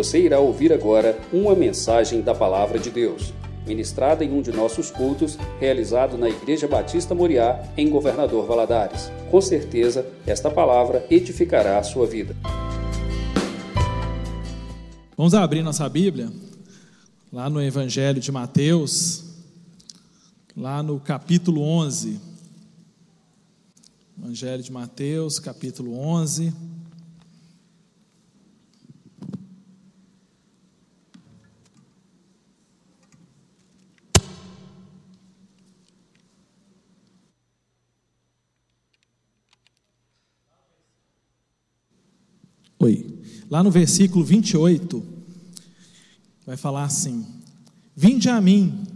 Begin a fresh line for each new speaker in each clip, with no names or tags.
Você irá ouvir agora uma mensagem da Palavra de Deus, ministrada em um de nossos cultos, realizado na Igreja Batista Moriá, em Governador Valadares. Com certeza, esta palavra edificará a sua vida.
Vamos abrir nossa Bíblia, lá no Evangelho de Mateus, lá no capítulo 11. Evangelho de Mateus, capítulo 11. Oi. Lá no versículo 28, vai falar assim: Vinde a mim,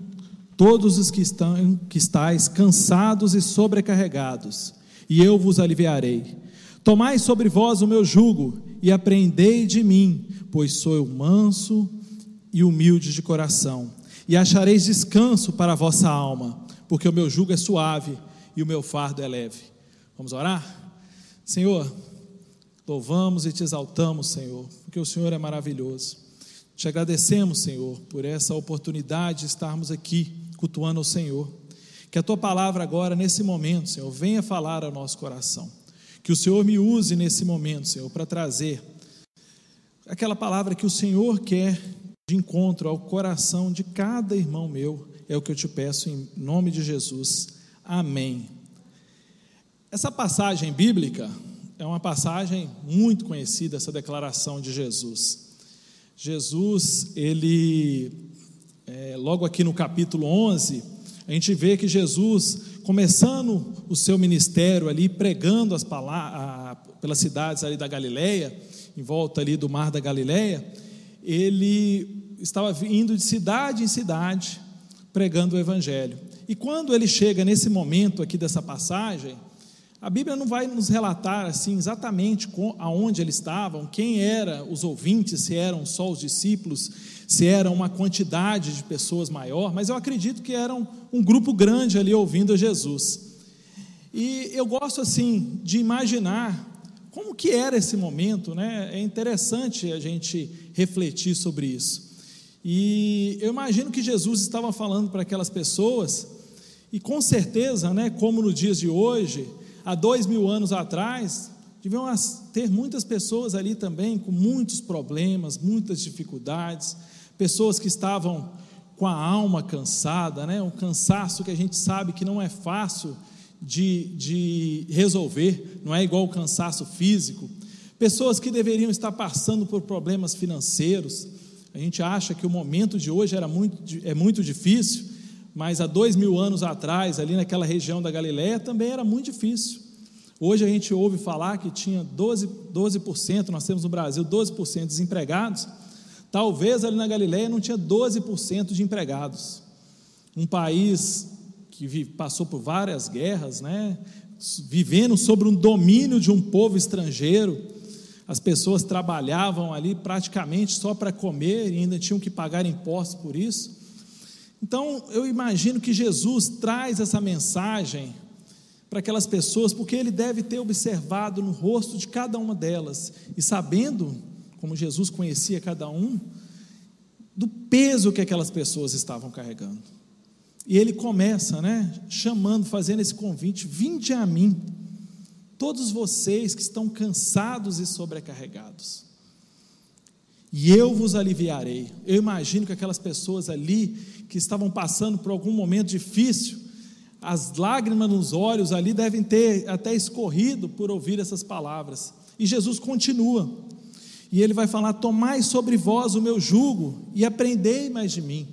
todos os que, estão, que estáis cansados e sobrecarregados, e eu vos aliviarei. Tomai sobre vós o meu jugo e aprendei de mim, pois sou manso e humilde de coração, e achareis descanso para a vossa alma, porque o meu jugo é suave e o meu fardo é leve. Vamos orar? Senhor, Louvamos e te exaltamos, Senhor, porque o Senhor é maravilhoso. Te agradecemos, Senhor, por essa oportunidade de estarmos aqui cultuando o Senhor. Que a tua palavra agora, nesse momento, Senhor, venha falar ao nosso coração. Que o Senhor me use nesse momento, Senhor, para trazer aquela palavra que o Senhor quer de encontro ao coração de cada irmão meu. É o que eu te peço em nome de Jesus. Amém. Essa passagem bíblica, é uma passagem muito conhecida, essa declaração de Jesus. Jesus, ele, é, logo aqui no capítulo 11, a gente vê que Jesus, começando o seu ministério ali, pregando as palavras pelas cidades ali da Galileia, em volta ali do mar da Galileia, ele estava indo de cidade em cidade, pregando o evangelho. E quando ele chega nesse momento aqui dessa passagem, a Bíblia não vai nos relatar assim exatamente aonde eles estavam, quem eram os ouvintes, se eram só os discípulos, se era uma quantidade de pessoas maior, mas eu acredito que eram um grupo grande ali ouvindo a Jesus. E eu gosto assim de imaginar como que era esse momento, né? É interessante a gente refletir sobre isso. E eu imagino que Jesus estava falando para aquelas pessoas, e com certeza, né, como nos dias de hoje, há dois mil anos atrás, deviam ter muitas pessoas ali também com muitos problemas, muitas dificuldades, pessoas que estavam com a alma cansada, né? um cansaço que a gente sabe que não é fácil de, de resolver, não é igual o cansaço físico, pessoas que deveriam estar passando por problemas financeiros. A gente acha que o momento de hoje era muito, é muito difícil, mas há dois mil anos atrás, ali naquela região da Galiléia, também era muito difícil. Hoje a gente ouve falar que tinha 12%, 12% nós temos no Brasil 12% de desempregados. Talvez ali na Galiléia não tinha 12% de empregados. Um país que passou por várias guerras, né? vivendo sob um domínio de um povo estrangeiro, as pessoas trabalhavam ali praticamente só para comer e ainda tinham que pagar impostos por isso. Então, eu imagino que Jesus traz essa mensagem para aquelas pessoas, porque ele deve ter observado no rosto de cada uma delas e sabendo, como Jesus conhecia cada um, do peso que aquelas pessoas estavam carregando. E ele começa, né, chamando, fazendo esse convite: vinde a mim, todos vocês que estão cansados e sobrecarregados e eu vos aliviarei. Eu imagino que aquelas pessoas ali que estavam passando por algum momento difícil, as lágrimas nos olhos ali devem ter até escorrido por ouvir essas palavras. E Jesus continua. E ele vai falar: Tomai sobre vós o meu jugo e aprendei mais de mim.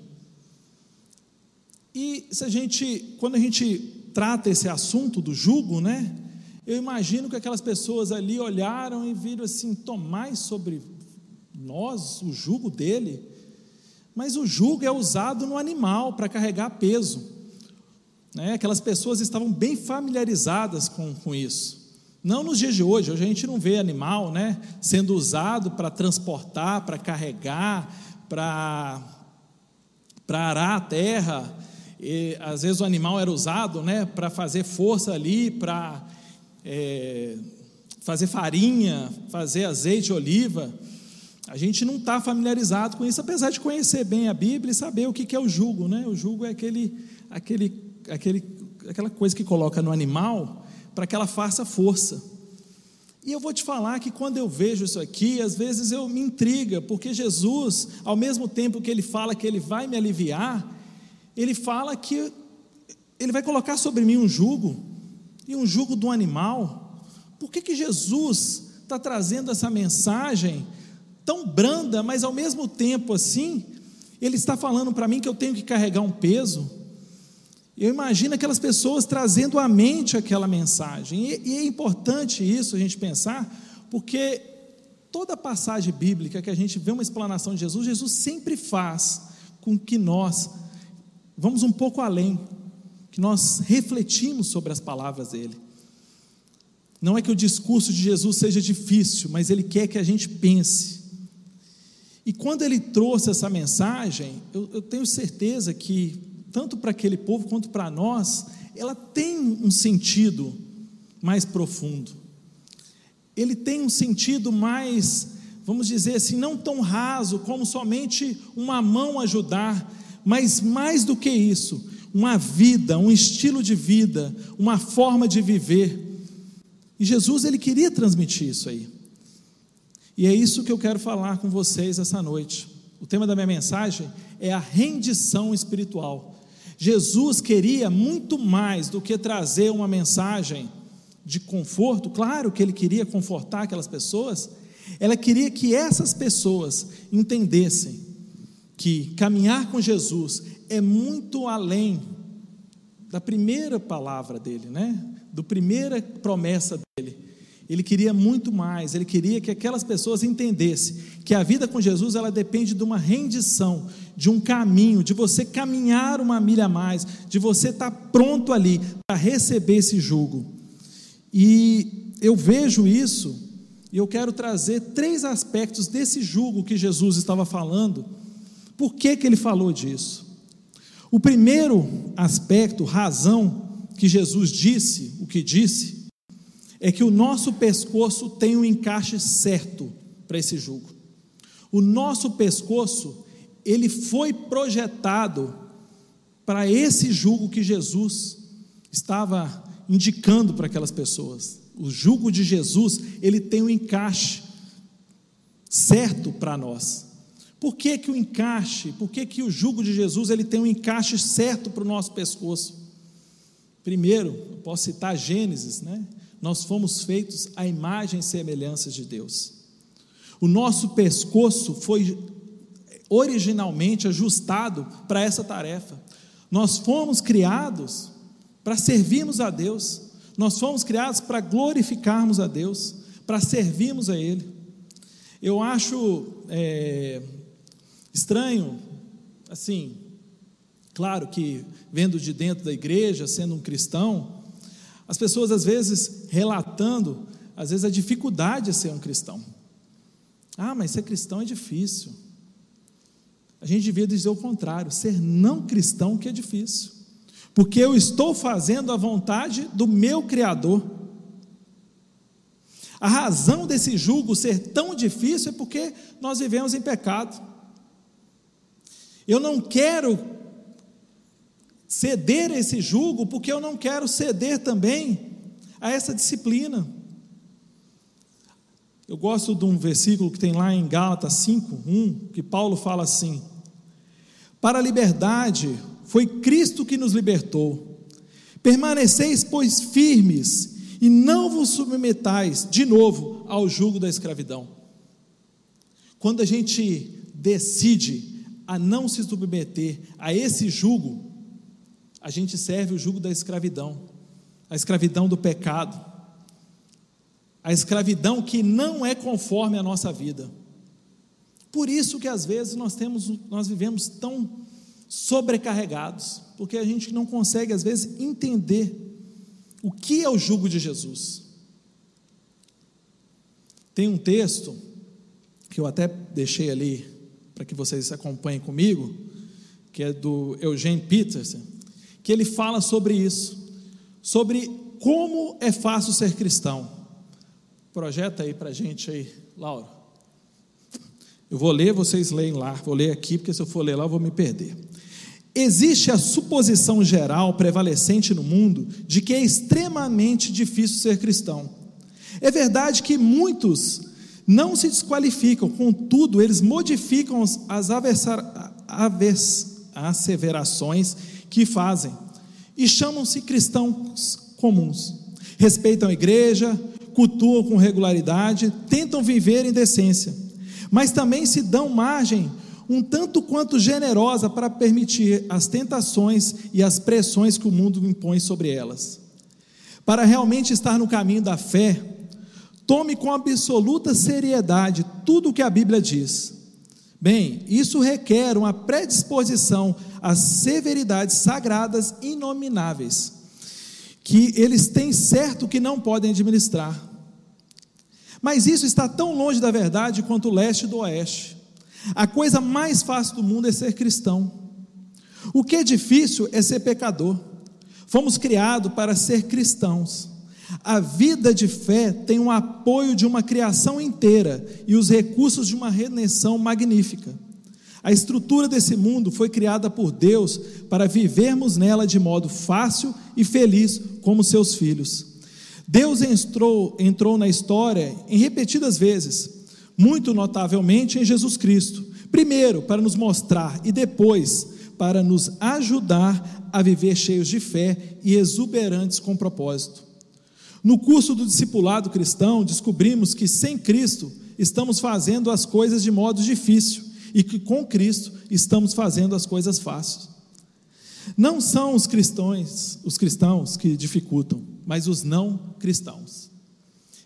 E se a gente, quando a gente trata esse assunto do jugo, né? Eu imagino que aquelas pessoas ali olharam e viram assim: Tomai sobre nós o jugo dele, mas o jugo é usado no animal para carregar peso. Né? Aquelas pessoas estavam bem familiarizadas com, com isso. Não nos dias de hoje, hoje a gente não vê animal né, sendo usado para transportar, para carregar, para, arar a terra. E, às vezes o animal era usado né, para fazer força ali, para é, fazer farinha, fazer azeite de oliva. A gente não está familiarizado com isso, apesar de conhecer bem a Bíblia e saber o que é o jugo. Né? O jugo é aquele, aquele, aquele, aquela coisa que coloca no animal para que ela faça força. E eu vou te falar que quando eu vejo isso aqui, às vezes eu me intriga, porque Jesus, ao mesmo tempo que ele fala que ele vai me aliviar, ele fala que ele vai colocar sobre mim um jugo, e um jugo do animal. Por que, que Jesus está trazendo essa mensagem tão branda, mas ao mesmo tempo assim, ele está falando para mim que eu tenho que carregar um peso? Eu imagino aquelas pessoas trazendo à mente aquela mensagem, e, e é importante isso a gente pensar, porque toda passagem bíblica que a gente vê uma explanação de Jesus, Jesus sempre faz com que nós vamos um pouco além, que nós refletimos sobre as palavras dele. Não é que o discurso de Jesus seja difícil, mas ele quer que a gente pense. E quando ele trouxe essa mensagem, eu, eu tenho certeza que, tanto para aquele povo quanto para nós, ela tem um sentido mais profundo. Ele tem um sentido mais, vamos dizer assim, não tão raso como somente uma mão ajudar, mas mais do que isso, uma vida, um estilo de vida, uma forma de viver. E Jesus ele queria transmitir isso aí. E é isso que eu quero falar com vocês essa noite. O tema da minha mensagem é a rendição espiritual. Jesus queria muito mais do que trazer uma mensagem de conforto, claro que ele queria confortar aquelas pessoas, ela queria que essas pessoas entendessem que caminhar com Jesus é muito além da primeira palavra dele, né? Do primeira promessa dele. Ele queria muito mais, ele queria que aquelas pessoas entendessem que a vida com Jesus ela depende de uma rendição, de um caminho, de você caminhar uma milha a mais, de você estar pronto ali para receber esse jugo. E eu vejo isso, e eu quero trazer três aspectos desse jugo que Jesus estava falando por que, que ele falou disso? O primeiro aspecto, razão que Jesus disse, o que disse, é que o nosso pescoço tem um encaixe certo para esse jugo. O nosso pescoço, ele foi projetado para esse jugo que Jesus estava indicando para aquelas pessoas. O jugo de Jesus, ele tem um encaixe certo para nós. Por que, que o encaixe, por que, que o jugo de Jesus ele tem um encaixe certo para o nosso pescoço? Primeiro, eu posso citar Gênesis, né? Nós fomos feitos à imagem e semelhança de Deus. O nosso pescoço foi originalmente ajustado para essa tarefa. Nós fomos criados para servirmos a Deus. Nós fomos criados para glorificarmos a Deus, para servirmos a Ele. Eu acho é, Estranho, assim, claro que vendo de dentro da igreja, sendo um cristão, as pessoas às vezes relatando, às vezes a dificuldade de ser um cristão. Ah, mas ser cristão é difícil. A gente devia dizer o contrário, ser não cristão que é difícil. Porque eu estou fazendo a vontade do meu Criador. A razão desse julgo ser tão difícil é porque nós vivemos em pecado. Eu não quero ceder a esse jugo, porque eu não quero ceder também a essa disciplina. Eu gosto de um versículo que tem lá em Gálatas 5, 1, que Paulo fala assim: Para a liberdade foi Cristo que nos libertou. Permaneceis, pois, firmes, e não vos submetais de novo ao jugo da escravidão. Quando a gente decide a não se submeter a esse jugo, a gente serve o jugo da escravidão, a escravidão do pecado, a escravidão que não é conforme a nossa vida. Por isso que às vezes nós temos, nós vivemos tão sobrecarregados, porque a gente não consegue às vezes entender o que é o jugo de Jesus. Tem um texto que eu até deixei ali para que vocês acompanhem comigo, que é do Eugene Peterson, que ele fala sobre isso, sobre como é fácil ser cristão. Projeta aí para gente aí, Laura. Eu vou ler, vocês leem lá. Vou ler aqui, porque se eu for ler lá, eu vou me perder. Existe a suposição geral prevalecente no mundo de que é extremamente difícil ser cristão. É verdade que muitos não se desqualificam, contudo, eles modificam as asseverações que fazem e chamam-se cristãos comuns. Respeitam a igreja, cultuam com regularidade, tentam viver em decência, mas também se dão margem um tanto quanto generosa para permitir as tentações e as pressões que o mundo impõe sobre elas. Para realmente estar no caminho da fé, tome com absoluta seriedade tudo o que a Bíblia diz. Bem, isso requer uma predisposição às severidades sagradas inomináveis, que eles têm certo que não podem administrar. Mas isso está tão longe da verdade quanto o leste do oeste. A coisa mais fácil do mundo é ser cristão. O que é difícil é ser pecador. Fomos criados para ser cristãos. A vida de fé tem o apoio de uma criação inteira e os recursos de uma redenção magnífica. A estrutura desse mundo foi criada por Deus para vivermos nela de modo fácil e feliz como seus filhos. Deus entrou, entrou na história em repetidas vezes muito notavelmente em Jesus Cristo. Primeiro, para nos mostrar e depois para nos ajudar a viver cheios de fé e exuberantes com propósito. No curso do discipulado cristão, descobrimos que sem Cristo estamos fazendo as coisas de modo difícil e que com Cristo estamos fazendo as coisas fáceis. Não são os cristãos, os cristãos que dificultam, mas os não cristãos.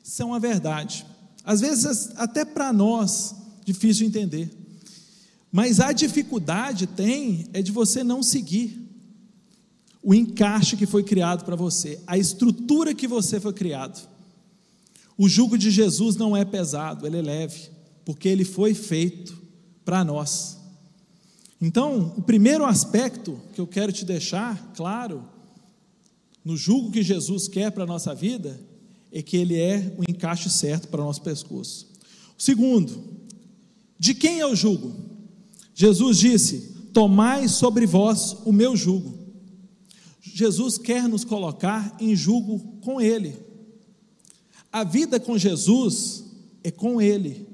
Isso é uma verdade. Às vezes, até para nós, difícil de entender. Mas a dificuldade tem é de você não seguir o encaixe que foi criado para você, a estrutura que você foi criado. O jugo de Jesus não é pesado, ele é leve, porque ele foi feito para nós. Então, o primeiro aspecto que eu quero te deixar claro no jugo que Jesus quer para a nossa vida é que ele é o encaixe certo para o nosso pescoço. O segundo, de quem é o jugo? Jesus disse: Tomai sobre vós o meu jugo. Jesus quer nos colocar em jugo com Ele. A vida com Jesus é com Ele.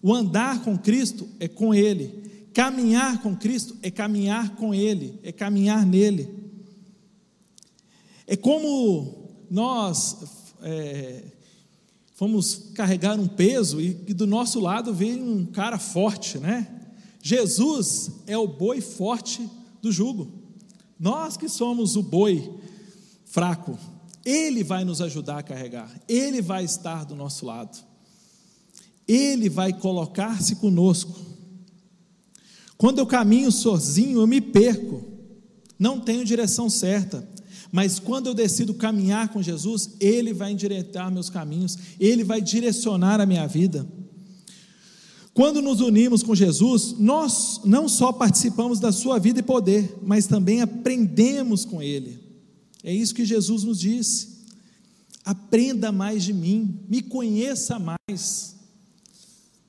O andar com Cristo é com Ele. Caminhar com Cristo é caminhar com Ele, é caminhar nele. É como nós é, fomos carregar um peso e, e do nosso lado veio um cara forte, né? Jesus é o boi forte do jugo. Nós que somos o boi fraco, ele vai nos ajudar a carregar, ele vai estar do nosso lado, ele vai colocar-se conosco. Quando eu caminho sozinho, eu me perco, não tenho direção certa. Mas quando eu decido caminhar com Jesus, Ele vai endireitar meus caminhos, Ele vai direcionar a minha vida. Quando nos unimos com Jesus, nós não só participamos da Sua vida e poder, mas também aprendemos com Ele. É isso que Jesus nos disse. Aprenda mais de mim, me conheça mais.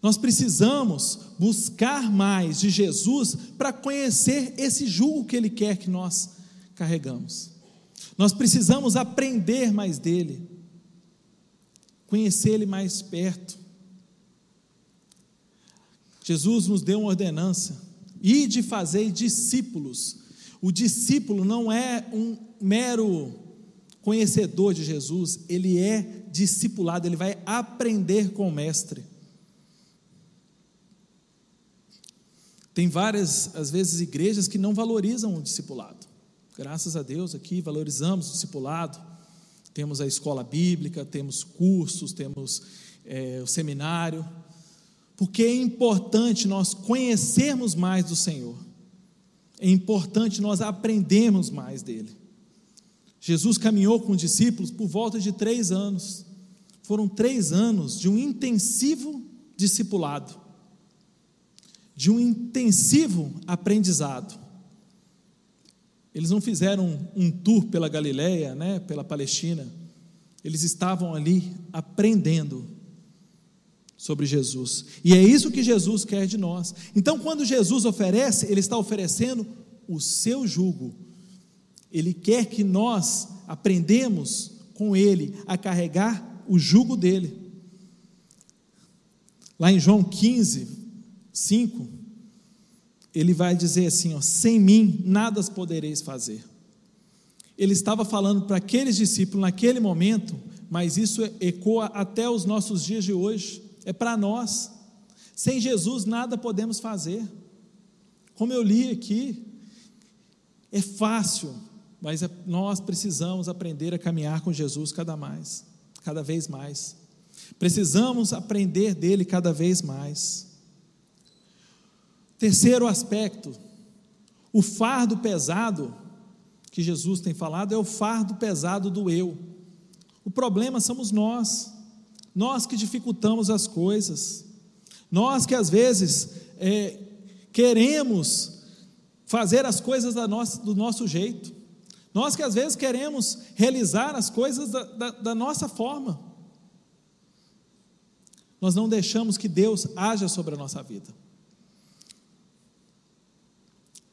Nós precisamos buscar mais de Jesus para conhecer esse jugo que Ele quer que nós carregamos. Nós precisamos aprender mais dele, conhecer ele mais perto. Jesus nos deu uma ordenança, e de fazer discípulos. O discípulo não é um mero conhecedor de Jesus, ele é discipulado, ele vai aprender com o mestre. Tem várias, às vezes, igrejas que não valorizam o discipulado. Graças a Deus aqui valorizamos o discipulado, temos a escola bíblica, temos cursos, temos é, o seminário, porque é importante nós conhecermos mais do Senhor, é importante nós aprendermos mais dele. Jesus caminhou com os discípulos por volta de três anos, foram três anos de um intensivo discipulado, de um intensivo aprendizado. Eles não fizeram um tour pela Galiléia, né, pela Palestina. Eles estavam ali aprendendo sobre Jesus. E é isso que Jesus quer de nós. Então, quando Jesus oferece, ele está oferecendo o seu jugo. Ele quer que nós aprendemos com ele a carregar o jugo dele. Lá em João 15, 5, ele vai dizer assim: ó, sem mim nada podereis fazer. Ele estava falando para aqueles discípulos naquele momento, mas isso ecoa até os nossos dias de hoje, é para nós. Sem Jesus nada podemos fazer. Como eu li aqui, é fácil, mas é, nós precisamos aprender a caminhar com Jesus cada mais, cada vez mais. Precisamos aprender dele cada vez mais. Terceiro aspecto, o fardo pesado que Jesus tem falado é o fardo pesado do eu. O problema somos nós, nós que dificultamos as coisas, nós que às vezes é, queremos fazer as coisas nossa, do nosso jeito, nós que às vezes queremos realizar as coisas da, da, da nossa forma, nós não deixamos que Deus haja sobre a nossa vida.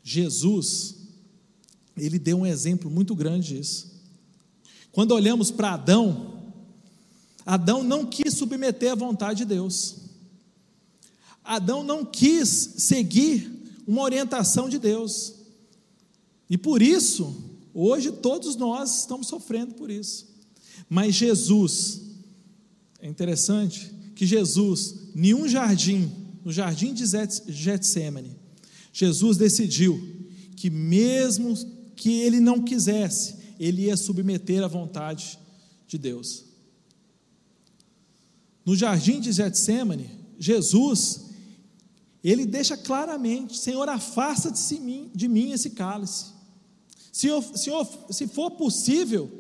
Jesus, ele deu um exemplo muito grande disso. Quando olhamos para Adão, Adão não quis submeter à vontade de Deus. Adão não quis seguir uma orientação de Deus. E por isso, hoje todos nós estamos sofrendo por isso. Mas Jesus, é interessante que Jesus, em um jardim, no jardim de Getsemane, Jesus decidiu que, mesmo que ele não quisesse, ele ia submeter à vontade de Deus. No jardim de Getsemane, Jesus, ele deixa claramente: Senhor, afasta de mim, de mim esse cálice. Senhor, Senhor, se for possível,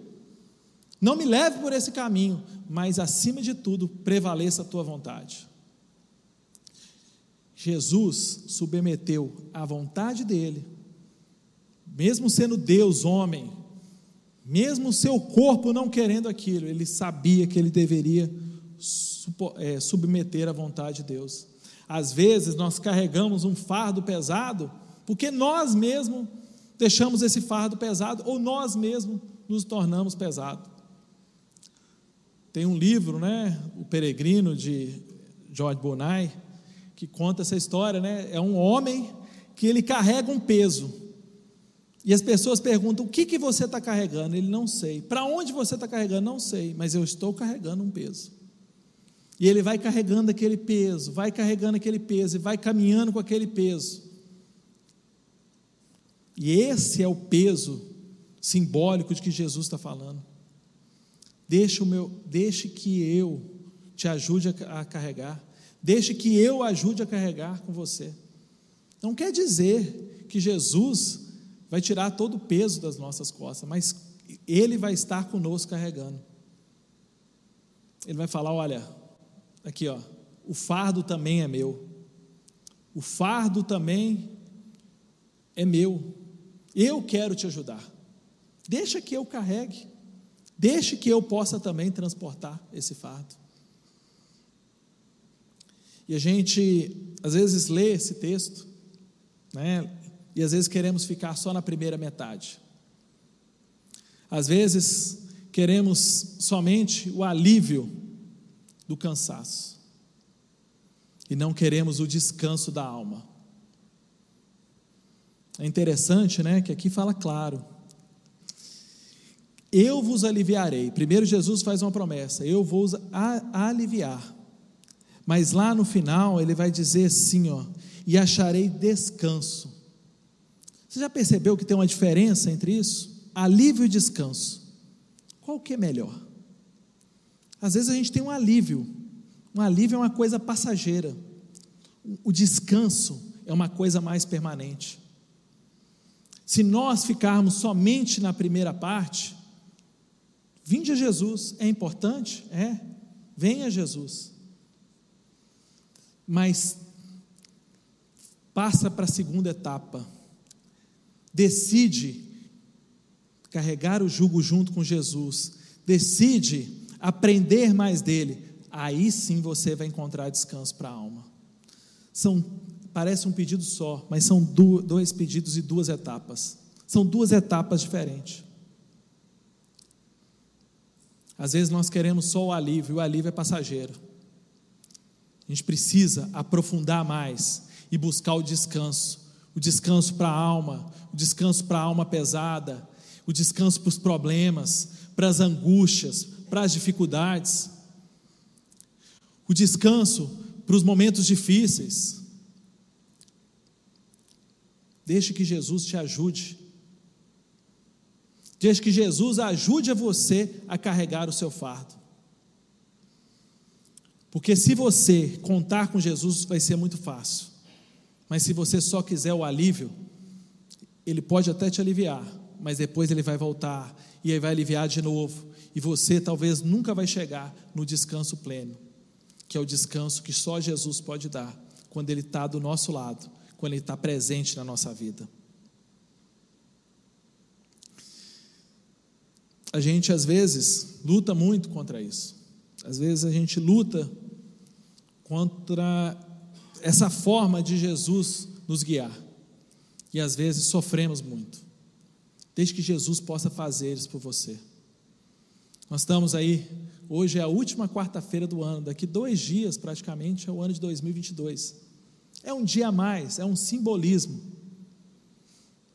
não me leve por esse caminho, mas acima de tudo, prevaleça a tua vontade. Jesus submeteu à vontade dele, mesmo sendo Deus, homem, mesmo seu corpo não querendo aquilo, ele sabia que ele deveria é, submeter à vontade de Deus. Às vezes nós carregamos um fardo pesado, porque nós mesmos deixamos esse fardo pesado, ou nós mesmos nos tornamos pesado. Tem um livro, né, O Peregrino, de George Bonai, que conta essa história, né? É um homem que ele carrega um peso. E as pessoas perguntam: o que, que você está carregando? Ele não sei. Para onde você está carregando? Não sei, mas eu estou carregando um peso. E ele vai carregando aquele peso, vai carregando aquele peso, e vai caminhando com aquele peso. E esse é o peso simbólico de que Jesus está falando. Deixe, o meu, deixe que eu te ajude a, a carregar. Deixe que eu ajude a carregar com você. Não quer dizer que Jesus vai tirar todo o peso das nossas costas, mas Ele vai estar conosco carregando. Ele vai falar: olha, aqui ó, o fardo também é meu. O fardo também é meu. Eu quero te ajudar. Deixa que eu carregue. Deixe que eu possa também transportar esse fardo. E a gente, às vezes, lê esse texto, né? E às vezes queremos ficar só na primeira metade. Às vezes queremos somente o alívio do cansaço. E não queremos o descanso da alma. É interessante, né, que aqui fala claro. Eu vos aliviarei. Primeiro Jesus faz uma promessa: eu vou aliviar. Mas lá no final ele vai dizer assim, ó, e acharei descanso. Você já percebeu que tem uma diferença entre isso? Alívio e descanso. Qual que é melhor? Às vezes a gente tem um alívio. Um alívio é uma coisa passageira. O descanso é uma coisa mais permanente. Se nós ficarmos somente na primeira parte, vinde a Jesus, é importante? É. Venha Jesus mas passa para a segunda etapa. Decide carregar o jugo junto com Jesus. Decide aprender mais dele. aí sim você vai encontrar descanso para a alma. São, parece um pedido só, mas são dois pedidos e duas etapas. São duas etapas diferentes. Às vezes nós queremos só o alívio, e o alívio é passageiro. A gente precisa aprofundar mais e buscar o descanso o descanso para a alma, o descanso para a alma pesada, o descanso para os problemas, para as angústias, para as dificuldades, o descanso para os momentos difíceis. Deixe que Jesus te ajude. Deixe que Jesus ajude a você a carregar o seu fardo. Porque se você contar com Jesus, vai ser muito fácil. Mas se você só quiser o alívio, ele pode até te aliviar, mas depois ele vai voltar e aí vai aliviar de novo. E você talvez nunca vai chegar no descanso pleno, que é o descanso que só Jesus pode dar, quando Ele está do nosso lado, quando Ele está presente na nossa vida. A gente às vezes luta muito contra isso. Às vezes a gente luta contra essa forma de Jesus nos guiar. E às vezes sofremos muito. Desde que Jesus possa fazer isso por você. Nós estamos aí, hoje é a última quarta-feira do ano, daqui dois dias praticamente é o ano de 2022. É um dia a mais, é um simbolismo.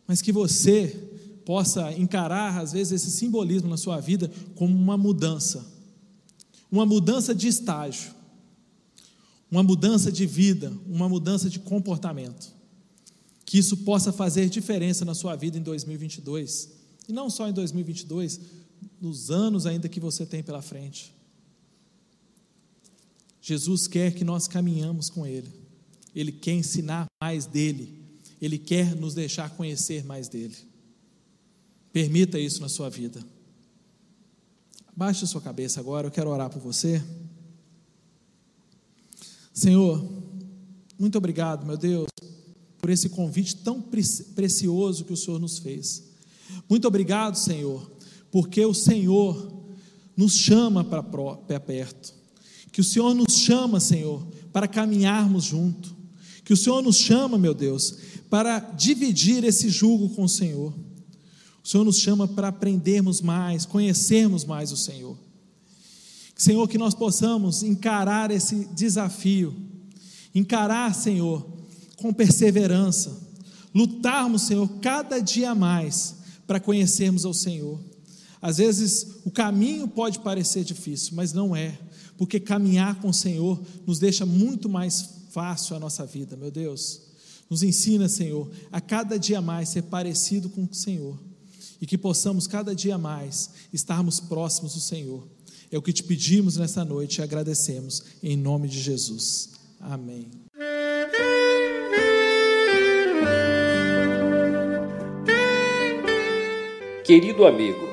Mas que você possa encarar, às vezes, esse simbolismo na sua vida como uma mudança, uma mudança de estágio uma mudança de vida, uma mudança de comportamento. Que isso possa fazer diferença na sua vida em 2022. E não só em 2022, nos anos ainda que você tem pela frente. Jesus quer que nós caminhamos com Ele. Ele quer ensinar mais dele. Ele quer nos deixar conhecer mais dele. Permita isso na sua vida. Baixe a sua cabeça agora, eu quero orar por você. Senhor, muito obrigado, meu Deus, por esse convite tão precioso que o Senhor nos fez. Muito obrigado, Senhor, porque o Senhor nos chama para perto. Que o Senhor nos chama, Senhor, para caminharmos junto. Que o Senhor nos chama, meu Deus, para dividir esse jugo com o Senhor. O Senhor nos chama para aprendermos mais, conhecermos mais o Senhor. Senhor, que nós possamos encarar esse desafio, encarar, Senhor, com perseverança, lutarmos, Senhor, cada dia mais para conhecermos ao Senhor. Às vezes o caminho pode parecer difícil, mas não é, porque caminhar com o Senhor nos deixa muito mais fácil a nossa vida, meu Deus. Nos ensina, Senhor, a cada dia mais ser parecido com o Senhor e que possamos cada dia mais estarmos próximos do Senhor. É o que te pedimos nessa noite e agradecemos, em nome de Jesus. Amém.
Querido amigo,